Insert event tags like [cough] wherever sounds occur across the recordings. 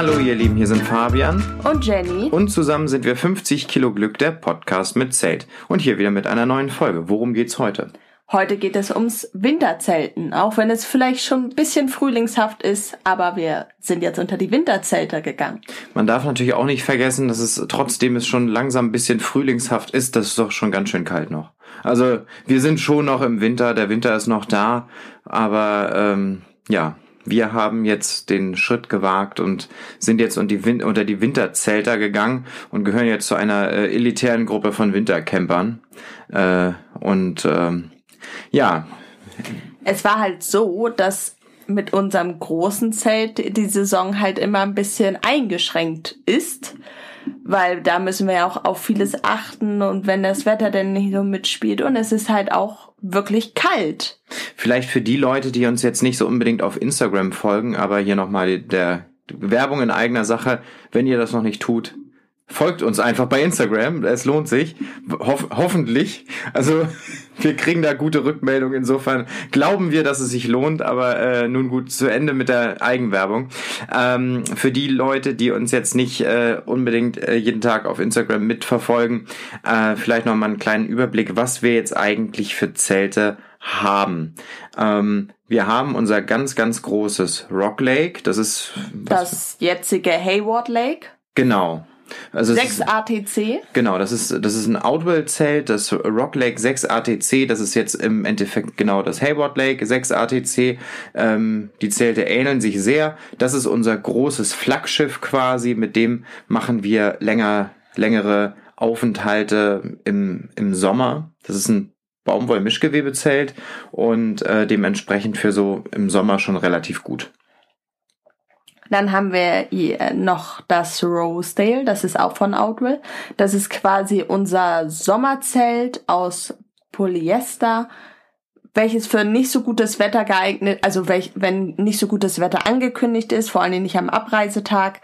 Hallo ihr Lieben, hier sind Fabian und Jenny. Und zusammen sind wir 50 Kilo Glück, der Podcast mit Zelt. Und hier wieder mit einer neuen Folge. Worum geht's heute? Heute geht es ums Winterzelten, auch wenn es vielleicht schon ein bisschen frühlingshaft ist, aber wir sind jetzt unter die Winterzelte gegangen. Man darf natürlich auch nicht vergessen, dass es trotzdem es schon langsam ein bisschen frühlingshaft ist, das ist doch schon ganz schön kalt noch. Also wir sind schon noch im Winter, der Winter ist noch da, aber ähm, ja, wir haben jetzt den Schritt gewagt und sind jetzt unter die, Winterzelter gegangen und gehören jetzt zu einer äh, elitären Gruppe von Wintercampern. Äh, und ähm, ja. Es war halt so, dass mit unserem großen Zelt die Saison halt immer ein bisschen eingeschränkt ist, weil da müssen wir ja auch auf vieles achten und wenn das Wetter denn nicht so mitspielt und es ist halt auch wirklich kalt. Vielleicht für die Leute, die uns jetzt nicht so unbedingt auf Instagram folgen, aber hier nochmal der Werbung in eigener Sache, wenn ihr das noch nicht tut, folgt uns einfach bei Instagram. Es lohnt sich. Hoff hoffentlich. Also [laughs] wir kriegen da gute Rückmeldungen. Insofern glauben wir, dass es sich lohnt. Aber äh, nun gut, zu Ende mit der Eigenwerbung. Ähm, für die Leute, die uns jetzt nicht äh, unbedingt äh, jeden Tag auf Instagram mitverfolgen, äh, vielleicht noch mal einen kleinen Überblick, was wir jetzt eigentlich für Zelte haben. Ähm, wir haben unser ganz, ganz großes Rock Lake. Das ist das jetzige Hayward Lake. Genau. Also 6 ATC? Genau, das ist, das ist ein Outwell-Zelt, das Rock Lake 6 ATC, das ist jetzt im Endeffekt genau das Hayward Lake 6 ATC. Ähm, die Zelte ähneln sich sehr. Das ist unser großes Flaggschiff quasi, mit dem machen wir länger, längere Aufenthalte im, im Sommer. Das ist ein Baumwoll-Mischgewebezelt und äh, dementsprechend für so im Sommer schon relativ gut. Dann haben wir noch das Rosedale, das ist auch von Outwell. Das ist quasi unser Sommerzelt aus Polyester, welches für nicht so gutes Wetter geeignet, also welch, wenn nicht so gutes Wetter angekündigt ist, vor allem nicht am Abreisetag,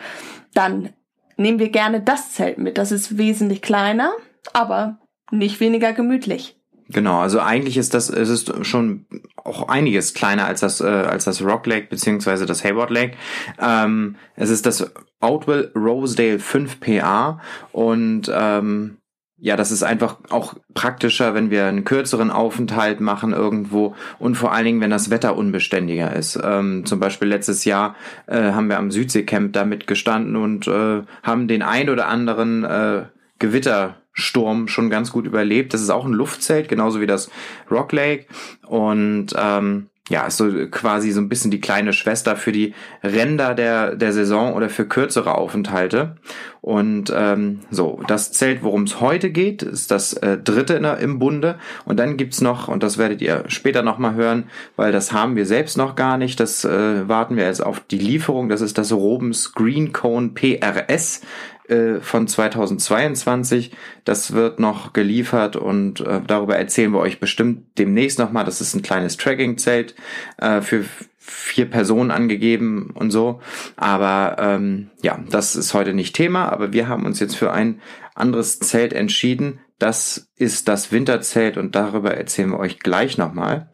dann nehmen wir gerne das Zelt mit. Das ist wesentlich kleiner, aber nicht weniger gemütlich. Genau, also eigentlich ist das, es ist schon auch einiges kleiner als das, äh, als das Rock Lake beziehungsweise das Hayward Lake. Ähm, es ist das Outwell Rosedale 5 PA und ähm, ja, das ist einfach auch praktischer, wenn wir einen kürzeren Aufenthalt machen irgendwo und vor allen Dingen, wenn das Wetter unbeständiger ist. Ähm, zum Beispiel letztes Jahr äh, haben wir am Südseecamp damit gestanden und äh, haben den ein oder anderen äh, Gewitter Sturm schon ganz gut überlebt. Das ist auch ein Luftzelt, genauso wie das Rock Lake. Und ähm, ja, ist so quasi so ein bisschen die kleine Schwester für die Ränder der, der Saison oder für kürzere Aufenthalte. Und ähm, so, das Zelt, worum es heute geht, ist das äh, dritte der, im Bunde. Und dann gibt's noch, und das werdet ihr später nochmal hören, weil das haben wir selbst noch gar nicht, das äh, warten wir jetzt auf die Lieferung. Das ist das Robens Green Cone PRS. Äh, von 2022. Das wird noch geliefert und äh, darüber erzählen wir euch bestimmt demnächst nochmal. Das ist ein kleines Tracking-Zelt äh, für vier Personen angegeben und so. Aber ähm, ja, das ist heute nicht Thema, aber wir haben uns jetzt für ein anderes Zelt entschieden. Das ist das Winterzelt und darüber erzählen wir euch gleich nochmal.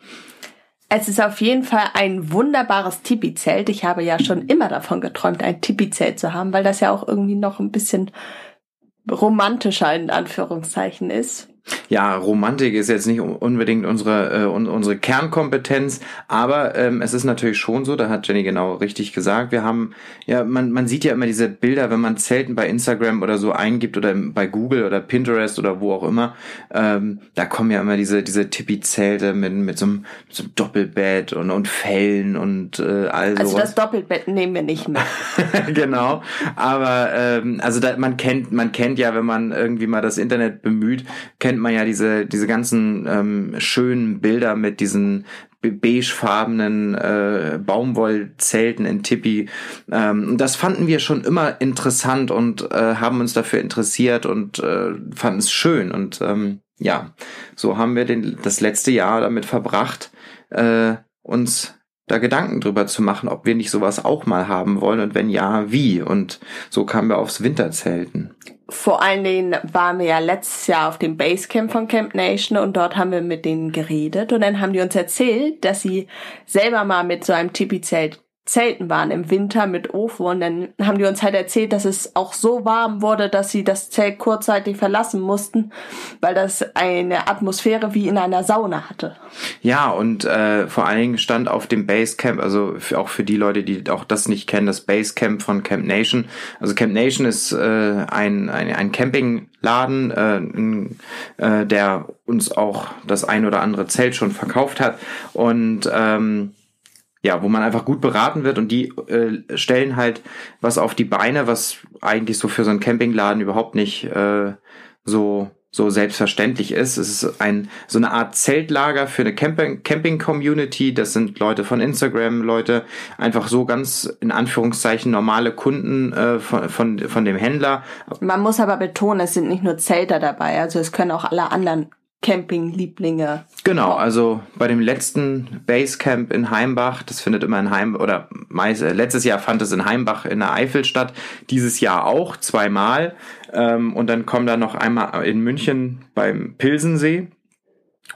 Es ist auf jeden Fall ein wunderbares Tipi-Zelt. Ich habe ja schon immer davon geträumt, ein Tipi-Zelt zu haben, weil das ja auch irgendwie noch ein bisschen romantischer in Anführungszeichen ist ja, Romantik ist jetzt nicht unbedingt unsere, äh, unsere Kernkompetenz, aber ähm, es ist natürlich schon so, da hat Jenny genau richtig gesagt, wir haben, ja, man, man sieht ja immer diese Bilder, wenn man Zelten bei Instagram oder so eingibt oder bei Google oder Pinterest oder wo auch immer, ähm, da kommen ja immer diese, diese Tippi-Zelte mit, mit, so einem, mit so einem Doppelbett und, und Fellen und äh, all Also das Doppelbett nehmen wir nicht mehr. [laughs] genau, aber ähm, also da, man kennt, man kennt ja, wenn man irgendwie mal das Internet bemüht, kennt kennt man ja diese, diese ganzen ähm, schönen Bilder mit diesen beigefarbenen äh, Baumwollzelten in Tippi. Ähm, das fanden wir schon immer interessant und äh, haben uns dafür interessiert und äh, fanden es schön. Und ähm, ja, so haben wir den, das letzte Jahr damit verbracht, äh, uns da Gedanken drüber zu machen, ob wir nicht sowas auch mal haben wollen und wenn ja, wie. Und so kamen wir aufs Winterzelten. Vor allen Dingen waren wir ja letztes Jahr auf dem Basecamp von Camp Nation und dort haben wir mit denen geredet. Und dann haben die uns erzählt, dass sie selber mal mit so einem Tipi-Zelt Zelten waren im Winter mit Ofen und dann haben die uns halt erzählt, dass es auch so warm wurde, dass sie das Zelt kurzzeitig verlassen mussten, weil das eine Atmosphäre wie in einer Sauna hatte. Ja, und äh, vor allen Dingen stand auf dem Basecamp, also für, auch für die Leute, die auch das nicht kennen, das Basecamp von Camp Nation. Also Camp Nation ist äh, ein, ein, ein Campingladen, äh, äh, der uns auch das ein oder andere Zelt schon verkauft hat und ähm, ja, wo man einfach gut beraten wird und die äh, stellen halt was auf die Beine, was eigentlich so für so einen Campingladen überhaupt nicht äh, so so selbstverständlich ist. Es ist ein so eine Art Zeltlager für eine Camping Camping Community. Das sind Leute von Instagram, Leute einfach so ganz in Anführungszeichen normale Kunden äh, von, von von dem Händler. Man muss aber betonen, es sind nicht nur Zelter dabei, also es können auch alle anderen Campinglieblinge. Genau, also bei dem letzten Basecamp in Heimbach, das findet immer in Heimbach, oder meist, äh, letztes Jahr fand es in Heimbach in der Eifel statt, dieses Jahr auch zweimal. Ähm, und dann kommen da noch einmal in München beim Pilsensee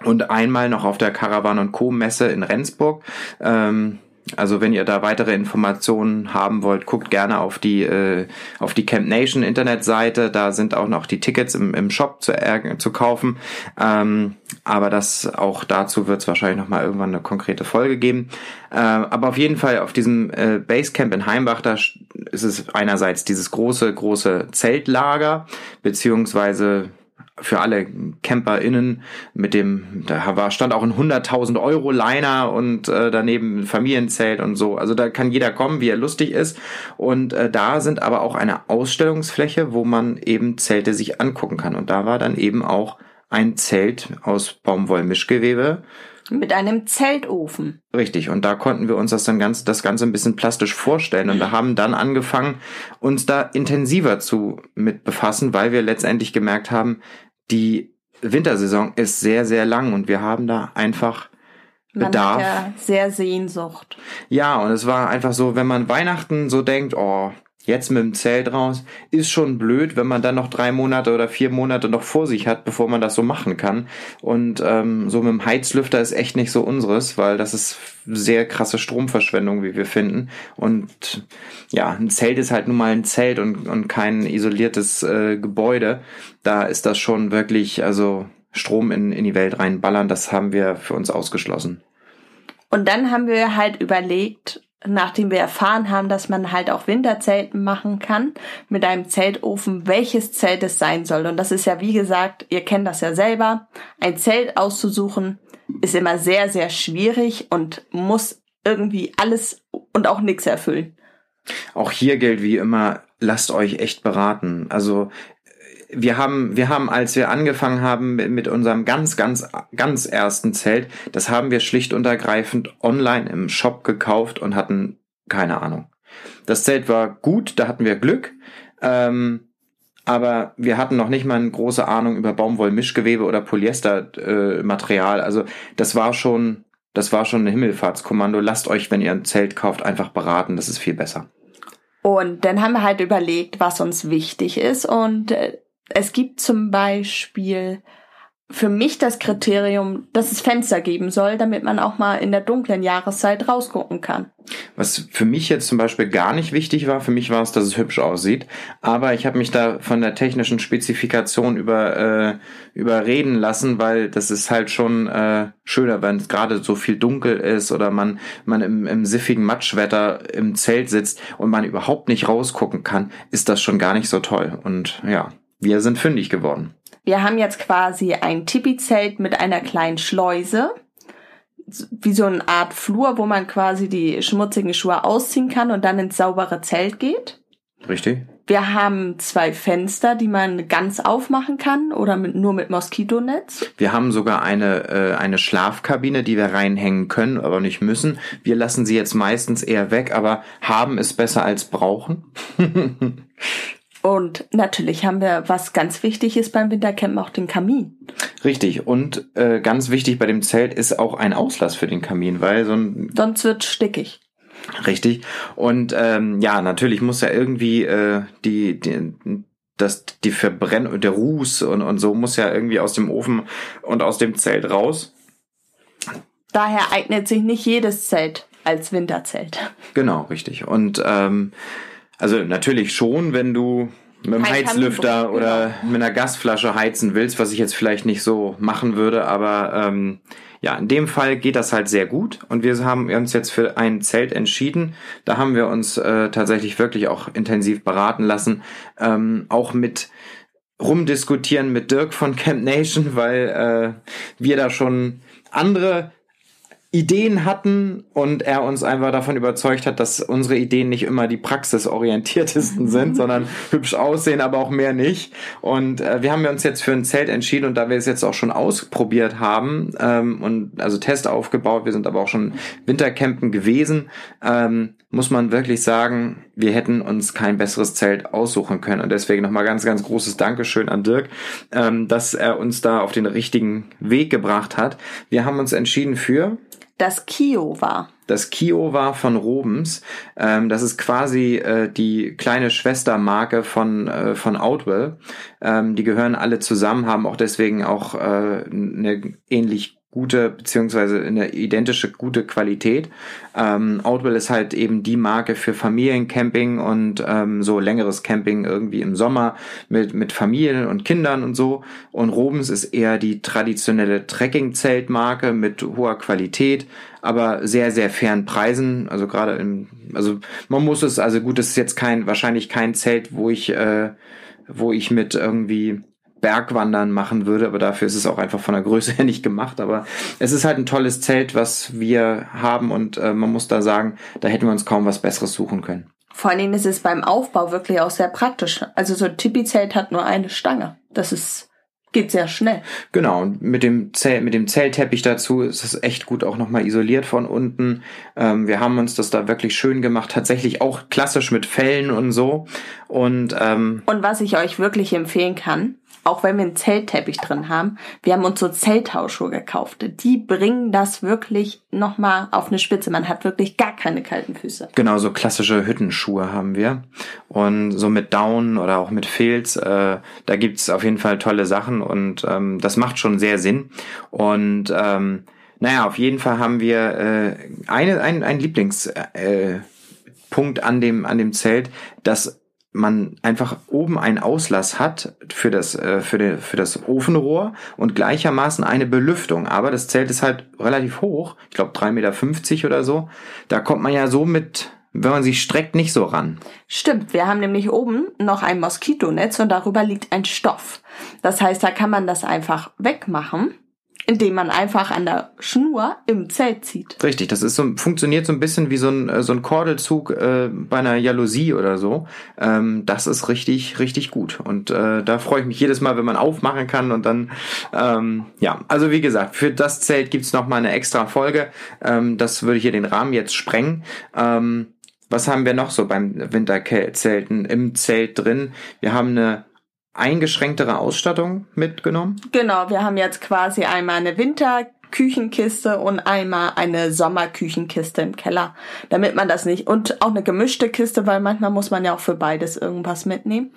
und einmal noch auf der Caravan und Co. Messe in Rendsburg. Ähm, also wenn ihr da weitere Informationen haben wollt, guckt gerne auf die äh, auf die Camp Nation Internetseite. Da sind auch noch die Tickets im, im Shop zu, äh, zu kaufen. Ähm, aber das auch dazu wird es wahrscheinlich noch mal irgendwann eine konkrete Folge geben. Äh, aber auf jeden Fall auf diesem äh, Basecamp in Heimbach da ist es einerseits dieses große große Zeltlager beziehungsweise für alle CamperInnen mit dem, da war, stand auch ein 100.000 Euro Liner und äh, daneben ein Familienzelt und so. Also da kann jeder kommen, wie er lustig ist. Und äh, da sind aber auch eine Ausstellungsfläche, wo man eben Zelte sich angucken kann. Und da war dann eben auch ein Zelt aus Baumwollmischgewebe. Mit einem Zeltofen. Richtig. Und da konnten wir uns das dann ganz, das Ganze ein bisschen plastisch vorstellen und wir haben dann angefangen, uns da intensiver zu mit befassen, weil wir letztendlich gemerkt haben, die Wintersaison ist sehr, sehr lang und wir haben da einfach man Bedarf. Hat ja sehr Sehnsucht. Ja, und es war einfach so, wenn man Weihnachten so denkt, oh, jetzt mit dem Zelt raus, ist schon blöd, wenn man dann noch drei Monate oder vier Monate noch vor sich hat, bevor man das so machen kann. Und ähm, so mit dem Heizlüfter ist echt nicht so unseres, weil das ist sehr krasse Stromverschwendung, wie wir finden. Und ja, ein Zelt ist halt nun mal ein Zelt und, und kein isoliertes äh, Gebäude. Da ist das schon wirklich, also Strom in, in die Welt reinballern, das haben wir für uns ausgeschlossen. Und dann haben wir halt überlegt, nachdem wir erfahren haben, dass man halt auch Winterzelten machen kann mit einem Zeltofen, welches Zelt es sein soll. Und das ist ja, wie gesagt, ihr kennt das ja selber, ein Zelt auszusuchen ist immer sehr, sehr schwierig und muss irgendwie alles und auch nichts erfüllen. Auch hier gilt wie immer, lasst euch echt beraten. Also wir haben, wir haben, als wir angefangen haben mit unserem ganz, ganz, ganz ersten Zelt, das haben wir schlicht und ergreifend online im Shop gekauft und hatten keine Ahnung. Das Zelt war gut, da hatten wir Glück, ähm, aber wir hatten noch nicht mal eine große Ahnung über Baumwollmischgewebe oder Polyestermaterial. Äh, also das war schon, das war schon ein Himmelfahrtskommando. Lasst euch, wenn ihr ein Zelt kauft, einfach beraten. Das ist viel besser. Und dann haben wir halt überlegt, was uns wichtig ist. Und äh, es gibt zum Beispiel für mich das Kriterium, dass es Fenster geben soll, damit man auch mal in der dunklen Jahreszeit rausgucken kann. Was für mich jetzt zum Beispiel gar nicht wichtig war, für mich war es, dass es hübsch aussieht. Aber ich habe mich da von der technischen Spezifikation über, äh, überreden lassen, weil das ist halt schon äh, schöner, wenn es gerade so viel dunkel ist oder man, man im, im siffigen Matschwetter im Zelt sitzt und man überhaupt nicht rausgucken kann, ist das schon gar nicht so toll. Und ja, wir sind fündig geworden. Wir haben jetzt quasi ein Tipi-Zelt mit einer kleinen Schleuse, wie so eine Art Flur, wo man quasi die schmutzigen Schuhe ausziehen kann und dann ins saubere Zelt geht. Richtig. Wir haben zwei Fenster, die man ganz aufmachen kann oder mit, nur mit Moskitonetz. Wir haben sogar eine, äh, eine Schlafkabine, die wir reinhängen können, aber nicht müssen. Wir lassen sie jetzt meistens eher weg, aber haben es besser als brauchen. [laughs] Und natürlich haben wir, was ganz wichtig ist beim Wintercamp, auch den Kamin. Richtig. Und äh, ganz wichtig bei dem Zelt ist auch ein Auslass für den Kamin, weil so ein. Sonst wird stickig. Richtig. Und ähm, ja, natürlich muss ja irgendwie äh, die, die das die Verbrennung, der Ruß und, und so muss ja irgendwie aus dem Ofen und aus dem Zelt raus. Daher eignet sich nicht jedes Zelt als Winterzelt. Genau, richtig. Und ähm, also natürlich schon, wenn du mit einem Heizlüfter Kamin- oder mit einer Gasflasche heizen willst, was ich jetzt vielleicht nicht so machen würde, aber ähm, ja, in dem Fall geht das halt sehr gut und wir haben uns jetzt für ein Zelt entschieden. Da haben wir uns äh, tatsächlich wirklich auch intensiv beraten lassen, ähm, auch mit rumdiskutieren mit Dirk von Camp Nation, [laughs] weil äh, wir da schon andere Ideen hatten und er uns einfach davon überzeugt hat, dass unsere Ideen nicht immer die praxisorientiertesten [laughs] sind, sondern hübsch aussehen, aber auch mehr nicht. Und äh, wir haben uns jetzt für ein Zelt entschieden und da wir es jetzt auch schon ausprobiert haben ähm, und also Test aufgebaut, wir sind aber auch schon Wintercampen gewesen, ähm, muss man wirklich sagen, wir hätten uns kein besseres Zelt aussuchen können. Und deswegen nochmal ganz, ganz großes Dankeschön an Dirk, ähm, dass er uns da auf den richtigen Weg gebracht hat. Wir haben uns entschieden für Das Kio war. das Kio war von Robens. Ähm, das ist quasi äh, die kleine Schwestermarke von, äh, von Outwell. Ähm, die gehören alle zusammen, haben auch deswegen auch äh, eine ähnlich gute beziehungsweise eine identische gute Qualität. Ähm, Outwell ist halt eben die Marke für Familiencamping und ähm, so längeres Camping irgendwie im Sommer mit mit Familien und Kindern und so. Und Robens ist eher die traditionelle Trekking-Zeltmarke mit hoher Qualität, aber sehr sehr fairen Preisen. Also gerade im also man muss es also gut, es ist jetzt kein wahrscheinlich kein Zelt, wo ich äh, wo ich mit irgendwie Bergwandern machen würde, aber dafür ist es auch einfach von der Größe [laughs] her nicht gemacht. Aber es ist halt ein tolles Zelt, was wir haben und äh, man muss da sagen, da hätten wir uns kaum was Besseres suchen können. Vor allen Dingen ist es beim Aufbau wirklich auch sehr praktisch. Also so ein Tipi-Zelt hat nur eine Stange. Das ist, geht sehr schnell. Genau, und mit dem Zelt, mit dem Zellteppich dazu ist es echt gut auch nochmal isoliert von unten. Ähm, wir haben uns das da wirklich schön gemacht, tatsächlich auch klassisch mit Fellen und so. Und ähm, Und was ich euch wirklich empfehlen kann, auch wenn wir einen Zeltteppich drin haben, wir haben uns so Zelthausschuhe gekauft. Die bringen das wirklich nochmal auf eine Spitze. Man hat wirklich gar keine kalten Füße. Genau, so klassische Hüttenschuhe haben wir. Und so mit Down oder auch mit Filz, äh, da gibt's auf jeden Fall tolle Sachen und ähm, das macht schon sehr Sinn. Und ähm, naja, auf jeden Fall haben wir äh, eine, ein, ein Lieblingspunkt äh, Punkt an dem, an dem Zelt, dass man einfach oben einen Auslass hat für das, äh, für, den, für das Ofenrohr und gleichermaßen eine Belüftung. Aber das Zelt ist halt relativ hoch, ich glaube 3,50 Meter oder so. Da kommt man ja so mit, wenn man sich streckt, nicht so ran. Stimmt, wir haben nämlich oben noch ein Moskitonetz und darüber liegt ein Stoff. Das heißt, da kann man das einfach wegmachen, indem man einfach an der Schnur im Zelt zieht. Richtig, das ist so, funktioniert so ein bisschen wie so ein, äh, so ein Kordelzug äh, bei einer Jalousie oder so. Ähm, das ist richtig, richtig gut. Und äh, da freue ich mich jedes Mal, wenn man aufmachen kann und dann, ähm, ja, also wie gesagt, für das Zelt gibt's noch mal eine extra Folge. Ähm, das würde hier den Rahmen jetzt sprengen. Ähm, was haben wir noch so beim Winterzelten im Zelt drin? Wir haben eine eingeschränktere Ausstattung mitgenommen. Genau, wir haben jetzt quasi einmal eine Winterküchenkiste und einmal eine Sommerküchenkiste im Keller, damit man das nicht und auch eine gemischte Kiste, weil manchmal muss man ja auch für beides irgendwas mitnehmen.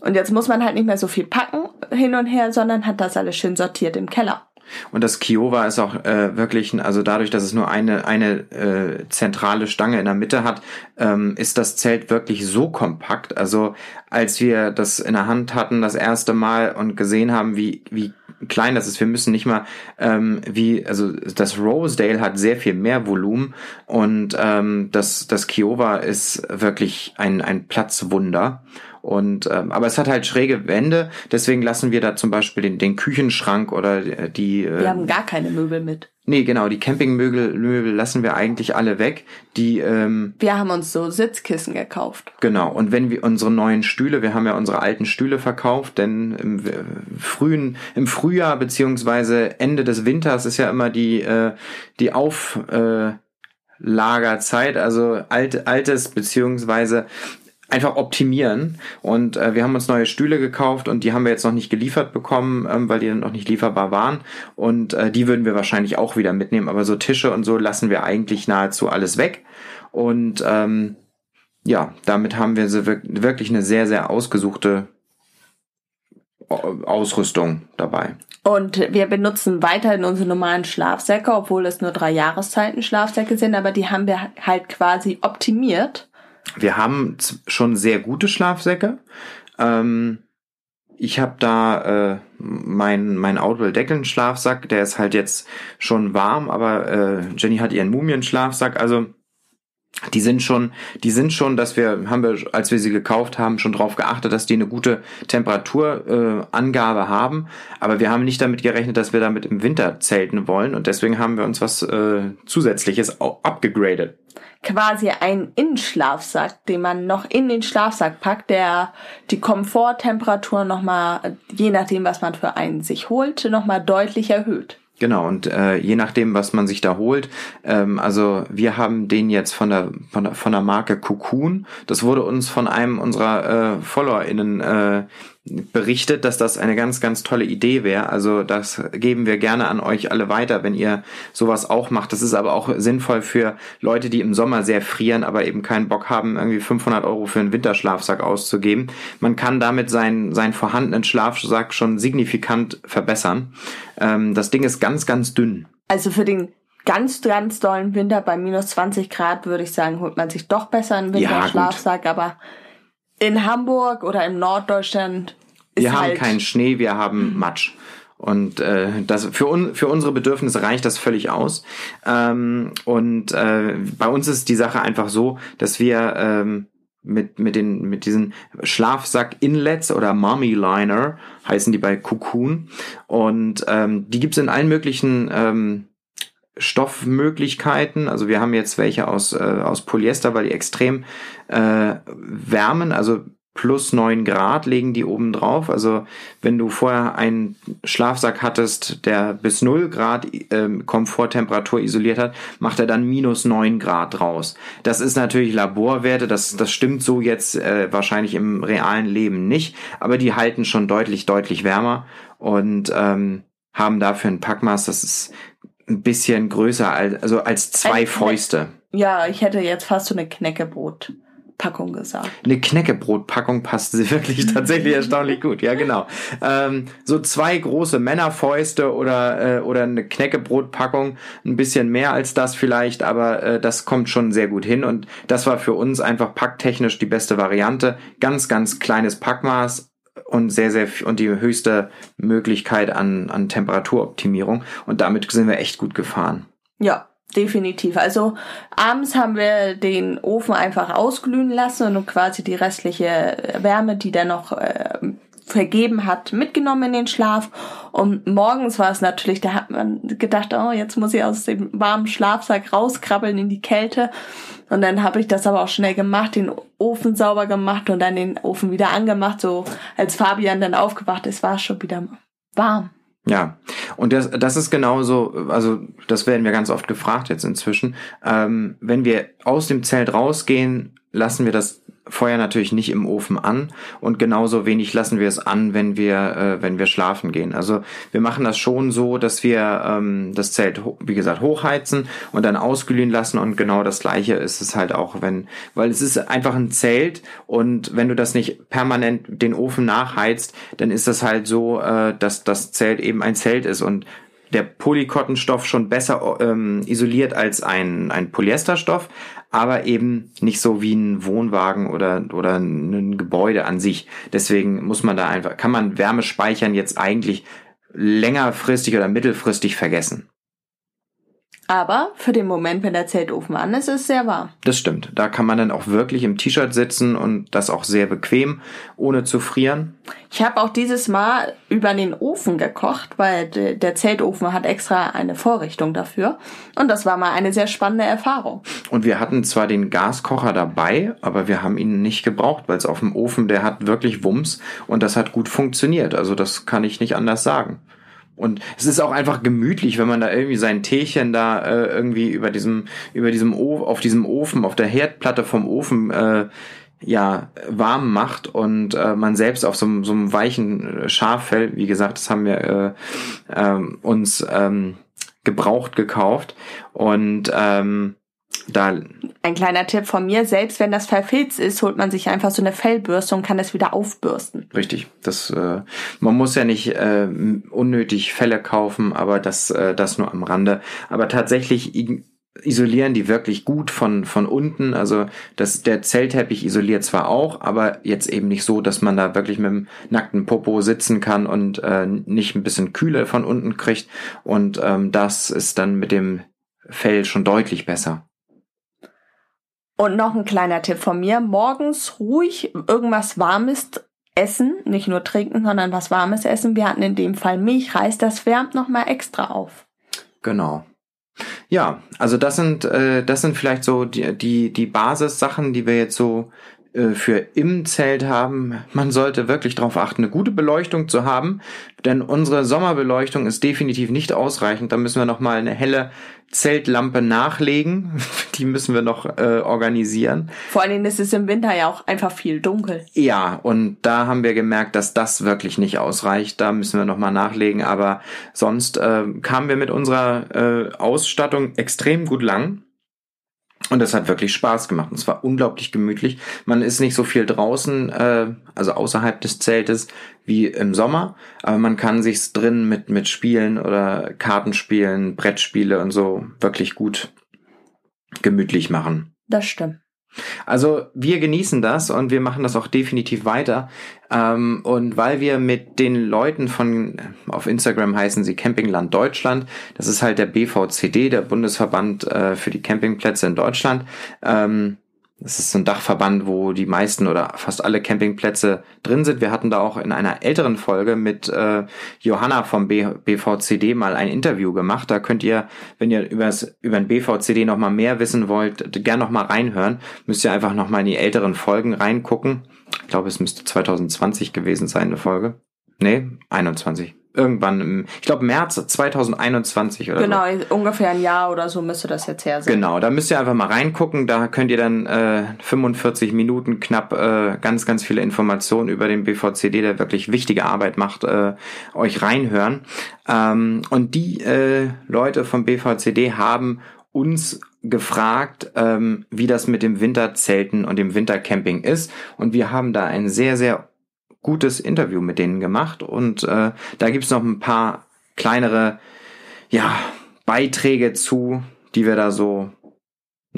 Und jetzt muss man halt nicht mehr so viel packen hin und her, sondern hat das alles schön sortiert im Keller. Und das Kiowa ist auch äh, wirklich, also dadurch, dass es nur eine, eine äh, zentrale Stange in der Mitte hat, ähm, ist das Zelt wirklich so kompakt. Also als wir das in der Hand hatten das erste Mal und gesehen haben, wie, wie klein das ist, wir müssen nicht mal, ähm, wie, also das Rosedale hat sehr viel mehr Volumen und ähm, das, das Kiowa ist wirklich ein, ein Platzwunder. Und ähm, aber es hat halt schräge Wände, deswegen lassen wir da zum Beispiel den, den Küchenschrank oder die äh, Wir haben gar keine Möbel mit. Nee, genau, die Campingmöbel Möbel lassen wir eigentlich alle weg. Die, ähm, Wir haben uns so Sitzkissen gekauft. genau, und wenn wir unsere neuen Stühle, wir haben ja unsere alten Stühle verkauft, denn im äh, frühen, im Frühjahr beziehungsweise Ende des Winters ist ja immer die, äh, die Auf, äh, Lagerzeit, also alt, altes beziehungsweise einfach optimieren. Und äh, wir haben uns neue Stühle gekauft und die haben wir jetzt noch nicht geliefert bekommen, ähm, weil die dann noch nicht lieferbar waren. Und äh, die würden wir wahrscheinlich auch wieder mitnehmen. Aber so Tische und so lassen wir eigentlich nahezu alles weg. Und ähm, ja, damit haben wir so wirk wirklich eine sehr, sehr ausgesuchte Ausrüstung dabei. Und wir benutzen weiterhin unsere normalen Schlafsäcke, obwohl es nur drei Jahreszeiten Schlafsäcke sind, aber die haben wir halt quasi optimiert. Wir haben schon sehr gute Schlafsäcke. Ähm, ich habe da äh, mein mein Outwell Deckeln Schlafsack, der ist halt jetzt schon warm, aber äh, Jenny hat ihren Mumien Schlafsack, also die sind schon, die sind schon, dass wir, haben wir, als wir sie gekauft haben, schon darauf geachtet, dass die eine gute Temperaturangabe äh, haben. Aber wir haben nicht damit gerechnet, dass wir damit im Winter zelten wollen und deswegen haben wir uns was äh, Zusätzliches abgegradet. Quasi ein Innenschlafsack, den man noch in den Schlafsack packt, der die Komforttemperatur nochmal, je nachdem, was man für einen sich holt, nochmal deutlich erhöht. Genau, und äh, je nachdem, was man sich da holt, ähm, also wir haben den jetzt von der, von der, von der Marke Cocoon. Das wurde uns von einem unserer äh, FollowerInnen äh, berichtet, dass das eine ganz, ganz tolle Idee wäre. Also das geben wir gerne an euch alle weiter, wenn ihr sowas auch macht. Das ist aber auch sinnvoll für Leute, die im Sommer sehr frieren, aber eben keinen Bock haben, irgendwie 500 Euro für einen Winterschlafsack auszugeben. Man kann damit seinen, seinen vorhandenen Schlafsack schon signifikant verbessern. Ähm, das Ding ist ganz, ganz dünn. Also für den ganz, ganz dollen Winter bei minus 20 Grad würde ich sagen, holt man sich doch besser einen Winterschlafsack, ja, aber in Hamburg oder im Norddeutschland ist Wir halt haben keinen Schnee, wir haben Matsch. Und äh, das für, un, für unsere Bedürfnisse reicht das völlig aus. Ähm, und äh, bei uns ist die Sache einfach so, dass wir ähm, mit, mit, den, mit diesen Schlafsack-Inlets oder Mummy-Liner heißen die bei Cocoon. Und ähm, die gibt's in allen möglichen ähm, Stoffmöglichkeiten. Also wir haben jetzt welche aus, äh, aus Polyester, weil die extrem äh, wärmen. Also plus neun Grad legen die oben drauf. Also wenn du vorher einen Schlafsack hattest, der bis null Grad äh, Komforttemperatur isoliert hat, macht er dann minus neun Grad draus. Das ist natürlich Laborwerte, das, das stimmt so jetzt äh, wahrscheinlich im realen Leben nicht, aber die halten schon deutlich, deutlich wärmer und ähm, haben dafür ein Packmaß, das ist ein bisschen größer, als, also als zwei Fäuste. Ja, ich hätte jetzt fast so eine Knäckebrot. Packung gesagt. Eine Knäckebrotpackung passt wirklich [laughs] tatsächlich erstaunlich gut. Ja, genau. Ähm, so zwei große Männerfäuste oder äh, oder eine Knäckebrotpackung, ein bisschen mehr als das vielleicht, aber äh, das kommt schon sehr gut hin und das war für uns einfach packtechnisch die beste Variante. Ganz ganz kleines Packmaß, und sehr, sehr und die höchste Möglichkeit an, an Temperaturoptimierung. Und damit sind wir echt gut gefahren. Ja, definitiv. Also abends haben wir den Ofen einfach ausglühen lassen und quasi die restliche Wärme, die der noch äh, vergeben hat, mitgenommen in den Schlaf. Und morgens war es natürlich, da hat man gedacht, oh, jetzt muss ich aus dem warmen Schlafsack rauskrabbeln in die Kälte. Und dann habe ich das aber auch schnell gemacht, den Ofen sauber gemacht und dann den Ofen wieder angemacht. So als Fabian dann aufgewacht ist, war es schon wieder warm. Ja, und das, das ist genauso, also das werden wir ganz oft gefragt jetzt inzwischen. Ähm, wenn wir aus dem Zelt rausgehen, lassen wir das Feuer natürlich nicht im Ofen an und genauso wenig lassen wir es an, wenn wir äh, wenn wir schlafen gehen. Also wir machen das schon so, dass wir ähm, das Zelt wie gesagt hochheizen und dann ausglühen lassen und genau das gleiche ist es halt auch, wenn weil es ist einfach ein Zelt und wenn du das nicht permanent den Ofen nachheizt, dann ist das halt so, äh, dass das Zelt eben ein Zelt ist und der Polykottenstoff schon besser ähm, isoliert als ein, ein Polyesterstoff, aber eben nicht so wie ein Wohnwagen oder, oder ein Gebäude an sich. Deswegen muss man da einfach, kann man Wärme speichern jetzt eigentlich längerfristig oder mittelfristig vergessen. Aber für den Moment, wenn der Zeltofen an ist, ist es sehr warm. Das stimmt. Da kann man dann auch wirklich im T-Shirt sitzen und das auch sehr bequem, ohne zu frieren. Ich habe auch dieses Mal über den Ofen gekocht, weil der Zeltofen hat extra eine Vorrichtung dafür. Und das war mal eine sehr spannende Erfahrung. Und wir hatten zwar den Gaskocher dabei, aber wir haben ihn nicht gebraucht, weil es auf dem Ofen, der hat wirklich Wumms und das hat gut funktioniert. Also das kann ich nicht anders sagen. Und es ist auch einfach gemütlich, wenn man da irgendwie sein Teechen da äh, irgendwie über diesem, über diesem Ofen, auf diesem Ofen, auf der Herdplatte vom Ofen äh, ja warm macht und äh, man selbst auf so, so einem weichen äh, Schaffell, wie gesagt, das haben wir äh, äh, uns ähm, gebraucht gekauft. Und ähm, da Ein kleiner Tipp von mir, selbst wenn das verfilzt ist, holt man sich einfach so eine Fellbürste und kann es wieder aufbürsten. Richtig. Das, äh, man muss ja nicht äh, unnötig Fälle kaufen, aber das, äh, das nur am Rande. Aber tatsächlich isolieren die wirklich gut von, von unten. Also das, der Zellteppich isoliert zwar auch, aber jetzt eben nicht so, dass man da wirklich mit dem nackten Popo sitzen kann und äh, nicht ein bisschen Kühle von unten kriegt. Und ähm, das ist dann mit dem Fell schon deutlich besser. Und noch ein kleiner Tipp von mir, morgens ruhig irgendwas Warmes essen, nicht nur trinken, sondern was Warmes essen. Wir hatten in dem Fall Milchreis, das wärmt nochmal extra auf. Genau. Ja, also das sind äh, das sind vielleicht so die die die Basissachen, die wir jetzt so für im Zelt haben. Man sollte wirklich darauf achten, eine gute Beleuchtung zu haben, denn unsere Sommerbeleuchtung ist definitiv nicht ausreichend. Da müssen wir noch mal eine helle Zeltlampe nachlegen. [laughs] Die müssen wir noch äh, organisieren. Vor allen Dingen ist es im Winter ja auch einfach viel dunkel. Ja, und da haben wir gemerkt, dass das wirklich nicht ausreicht. Da müssen wir nochmal nachlegen. Aber sonst äh, kamen wir mit unserer äh, Ausstattung extrem gut lang. Und das hat wirklich Spaß gemacht. Und es war unglaublich gemütlich. Man ist nicht so viel draußen, äh, also außerhalb des Zeltes, wie im Sommer. Aber man kann sich's drin mit, mit Spielen oder Kartenspielen, Brettspiele und so wirklich gut gemütlich machen. Das stimmt. Also wir genießen das und wir machen das auch definitiv weiter. Ähm, und weil wir mit den Leuten von, auf Instagram heißen sie Campingland Deutschland, das ist halt der BVCD, der Bundesverband äh, für die Campingplätze in Deutschland. Ähm, das ist so ein Dachverband, wo die meisten oder fast alle Campingplätze drin sind. Wir hatten da auch in einer älteren Folge mit äh, Johanna vom B BVCD mal ein Interview gemacht. Da könnt ihr, wenn ihr übers, über den BVCD noch mal mehr wissen wollt, gern noch mal reinhören. Müsst ihr einfach noch mal in die älteren Folgen reingucken. Ich glaube, es müsste 2020 gewesen sein, eine Folge. Nee, 21. Irgendwann im, ich glaube, März 2021 oder so. Genau, ungefähr ein Jahr oder so müsste das jetzt her sein. Genau, da müsst ihr einfach mal reingucken. Da könnt ihr dann äh, 45 Minuten knapp äh, ganz, ganz viele Informationen über den BVCD, der wirklich wichtige Arbeit macht, äh, euch reinhören. Ähm, und die äh, Leute vom BVCD haben uns gefragt, ähm, wie das mit dem Winterzelten und dem Wintercamping ist. Und wir haben da ein sehr, sehr gutes Interview mit denen gemacht. Und äh, da gibt's noch ein paar kleinere ja, Beiträge zu, die wir da so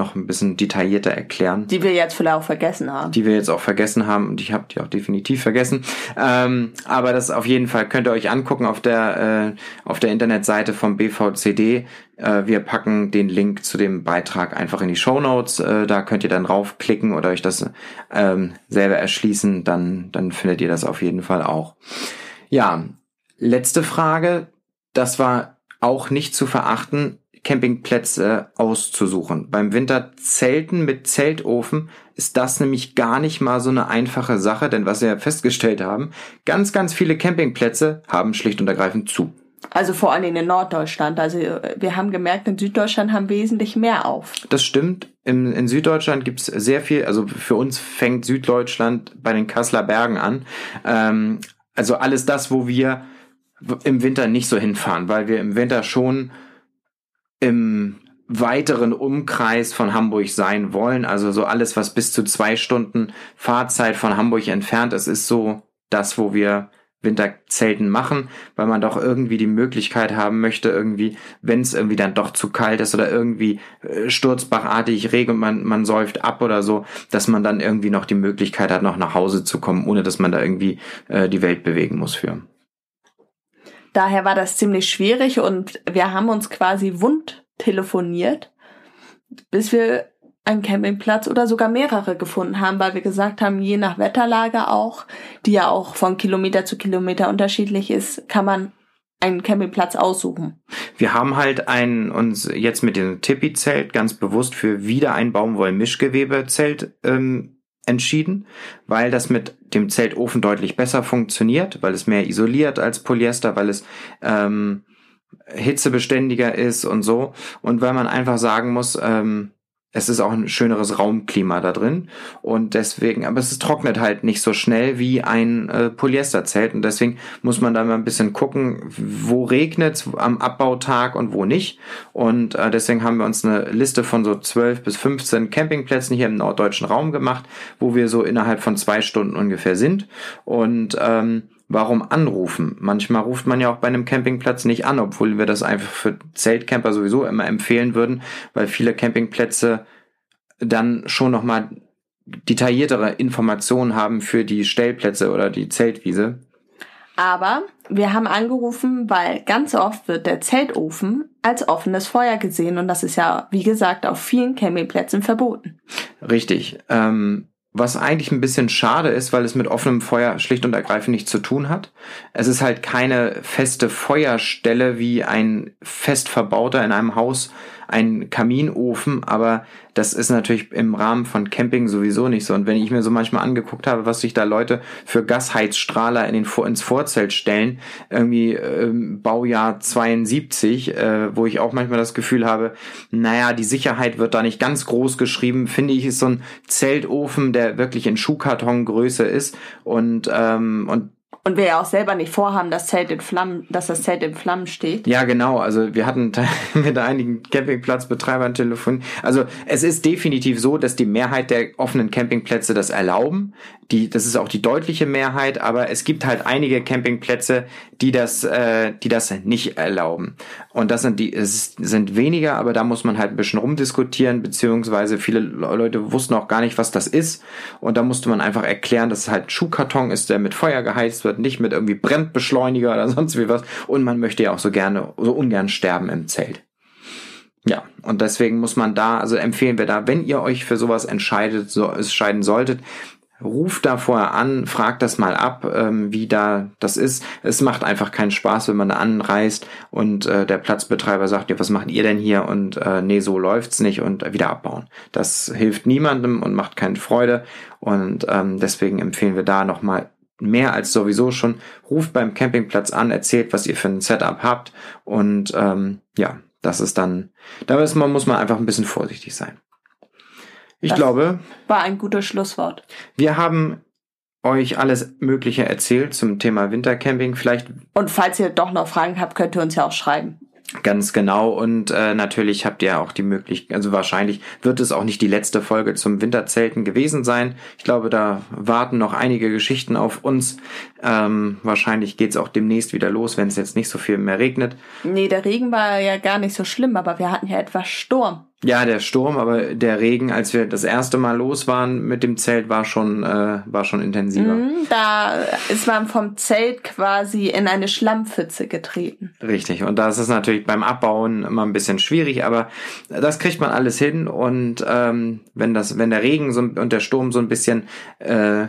noch ein bisschen detaillierter erklären. Die wir jetzt vielleicht auch vergessen haben. Die wir jetzt auch vergessen haben und ich habe die auch definitiv vergessen. Ähm, aber das auf jeden Fall könnt ihr euch angucken auf der äh, auf der Internetseite vom BVCD. Äh, wir packen den Link zu dem Beitrag einfach in die Show Notes. Äh, da könnt ihr dann raufklicken oder euch das ähm, selber erschließen. Dann dann findet ihr das auf jeden Fall auch. Ja, letzte Frage. Das war auch nicht zu verachten. Campingplätze auszusuchen. Beim Winterzelten mit Zeltofen ist das nämlich gar nicht mal so eine einfache Sache, denn was wir festgestellt haben, ganz, ganz viele Campingplätze haben schlicht und ergreifend zu. Also vor allem in Norddeutschland. Also wir haben gemerkt, in Süddeutschland haben wesentlich mehr auf. Das stimmt. In, in Süddeutschland gibt's sehr viel, also für uns fängt Süddeutschland bei den Kasseler Bergen an. Ähm, also alles das, wo wir im Winter nicht so hinfahren, weil wir im Winter schon im weiteren Umkreis von Hamburg sein wollen. Also so alles, was bis zu zwei Stunden Fahrzeit von Hamburg entfernt ist, ist so das, wo wir Winterzelten machen, weil man doch irgendwie die Möglichkeit haben möchte, irgendwie, wenn es irgendwie dann doch zu kalt ist oder irgendwie äh, sturzbachartig regnet, man, man säuft ab oder so, dass man dann irgendwie noch die Möglichkeit hat, noch nach Hause zu kommen, ohne dass man da irgendwie äh, die Welt bewegen muss für. Daher war das ziemlich schwierig und wir haben uns quasi wund telefoniert, bis wir einen Campingplatz oder sogar mehrere gefunden haben, weil wir gesagt haben, je nach Wetterlage auch, die ja auch von Kilometer zu Kilometer unterschiedlich ist, kann man einen Campingplatz aussuchen. Wir haben halt ein, uns jetzt mit dem Tipi-Zelt ganz bewusst für wieder ein Baumwoll-Mischgewebe-Zelt ähm, entschieden, weil das mit dem Zeltofen deutlich besser funktioniert, weil es mehr isoliert als Polyester, weil es ähm, hitzebeständiger ist und so. Und weil man einfach sagen muss, ähm, es ist auch ein schöneres Raumklima da drin. Und deswegen, aber es trocknet halt nicht so schnell wie ein äh, Polyesterzelt. Und deswegen muss man da mal ein bisschen gucken, wo regnet am Abbautag und wo nicht. Und äh, deswegen haben wir uns eine Liste von so 12 bis 15 Campingplätzen hier im norddeutschen Raum gemacht, wo wir so innerhalb von zwei Stunden ungefähr sind. Und ähm, warum anrufen? Manchmal ruft man ja auch bei einem Campingplatz nicht an, obwohl wir das einfach für Zeltcamper sowieso immer empfehlen würden, weil viele Campingplätze dann schon nochmal detailliertere Informationen haben für die Stellplätze oder die Zeltwiese. Aber wir haben angerufen, weil ganz oft wird der Zeltofen als offenes Feuer gesehen und das ist ja, wie gesagt, auf vielen Campingplätzen verboten. Richtig. Ähm, was eigentlich ein bisschen schade ist, weil es mit offenem Feuer schlicht und ergreifend nichts zu tun hat. Es ist halt keine feste Feuerstelle wie ein fest verbauter in einem Haus ein Kaminofen, aber das ist natürlich im Rahmen von Camping sowieso nicht so. Und wenn ich mir so manchmal angeguckt habe, was sich da Leute für Gasheizstrahler in den ins Vorzelt stellen, irgendwie ähm, Baujahr 72, äh, wo ich auch manchmal das Gefühl habe, naja, die Sicherheit wird da nicht ganz groß geschrieben, finde ich, ist so ein Zeltofen, der wirklich in Schuhkartongröße ist und, ähm, und und wir ja auch selber nicht vorhaben, dass, Zelt in Flammen, dass das Zelt in Flammen steht. Ja, genau. Also wir hatten mit [laughs] einigen Campingplatzbetreibern telefoniert. Also es ist definitiv so, dass die Mehrheit der offenen Campingplätze das erlauben. Die, das ist auch die deutliche Mehrheit, aber es gibt halt einige Campingplätze, die das, äh, die das nicht erlauben. Und das sind die, es sind weniger, aber da muss man halt ein bisschen rumdiskutieren, beziehungsweise viele Leute wussten auch gar nicht, was das ist. Und da musste man einfach erklären, dass es halt Schuhkarton ist, der mit Feuer geheizt wird, nicht mit irgendwie Brennbeschleuniger oder [laughs] sonst wie was. Und man möchte ja auch so gerne, so ungern sterben im Zelt. Ja, und deswegen muss man da, also empfehlen wir da, wenn ihr euch für sowas entscheidet, so, entscheiden solltet, ruft da vorher an, fragt das mal ab, ähm, wie da das ist. Es macht einfach keinen Spaß, wenn man da anreist und äh, der Platzbetreiber sagt, ja, was macht ihr denn hier? Und äh, nee, so läuft's nicht und wieder abbauen. Das hilft niemandem und macht keine Freude. Und ähm, deswegen empfehlen wir da nochmal mehr als sowieso schon. Ruft beim Campingplatz an, erzählt, was ihr für ein Setup habt und ähm, ja, das ist dann, da muss man, muss man einfach ein bisschen vorsichtig sein. Ich Das glaube, War ein gutes Schlusswort. wir haben euch alles Mögliche erzählt zum Thema Wintercamping. Vielleicht Und falls ihr doch noch Fragen habt, könnt ihr uns ja auch schreiben. Ganz genau und äh, natürlich habt ihr auch die Möglichkeit, also wahrscheinlich wird es auch nicht die letzte Folge zum Winterzelten gewesen sein. Ich glaube, da warten noch einige Geschichten auf uns. Ähm, wahrscheinlich geht's auch demnächst wieder los, wenn es jetzt nicht so viel mehr regnet. Nee, der Regen war ja gar nicht so schlimm, aber wir hatten ja etwas Sturm. Ja, der Sturm, aber der Regen, als wir das erste Mal los waren mit dem Zelt, war schon äh, war schon intensiver. Mhm, Da ist man vom Zelt quasi in eine Schlammpfütze getreten. Richtig. Und das ist natürlich beim Abbauen immer ein bisschen schwierig, aber das kriegt man alles hin. Und ähm, wenn das, wenn der Regen so, und der Sturm so ein bisschen äh,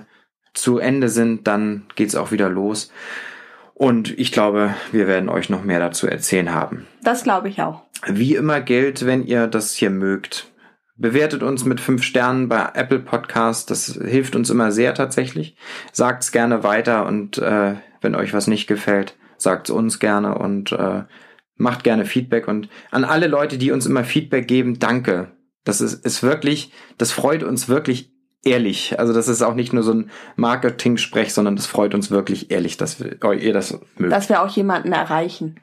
zu Ende sind, dann geht's auch wieder los. Und ich glaube, wir werden euch noch mehr dazu erzählen haben. Das glaube ich auch. Wie immer gilt, wenn ihr das hier mögt, bewertet uns mit fünf Sternen bei Apple Podcast. Das hilft uns immer sehr tatsächlich. Sagt's gerne weiter und äh, wenn euch was nicht gefällt, sagt's uns gerne und äh, macht gerne Feedback. Und an alle Leute, die uns immer Feedback geben, danke. Das ist, ist wirklich, das freut uns wirklich ehrlich. Also das ist auch nicht nur so ein Marketing-Sprech, sondern das freut uns wirklich ehrlich, dass wir, oh, ihr das mögt. Dass wir auch jemanden erreichen.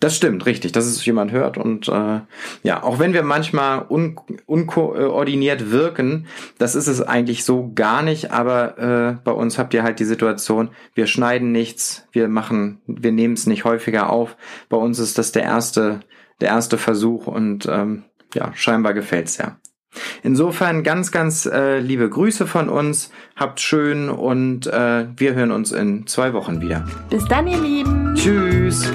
Das stimmt, richtig, dass es jemand hört. Und äh, ja, auch wenn wir manchmal un unkoordiniert wirken, das ist es eigentlich so gar nicht. Aber äh, bei uns habt ihr halt die Situation, wir schneiden nichts, wir machen, wir nehmen es nicht häufiger auf. Bei uns ist das der erste, der erste Versuch und ähm, ja, scheinbar gefällt's ja. Insofern ganz, ganz äh, liebe Grüße von uns. Habt schön und äh, wir hören uns in zwei Wochen wieder. Bis dann, ihr Lieben. Tschüss.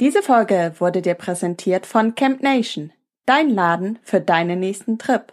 Diese Folge wurde dir präsentiert von Camp Nation, dein Laden für deinen nächsten Trip.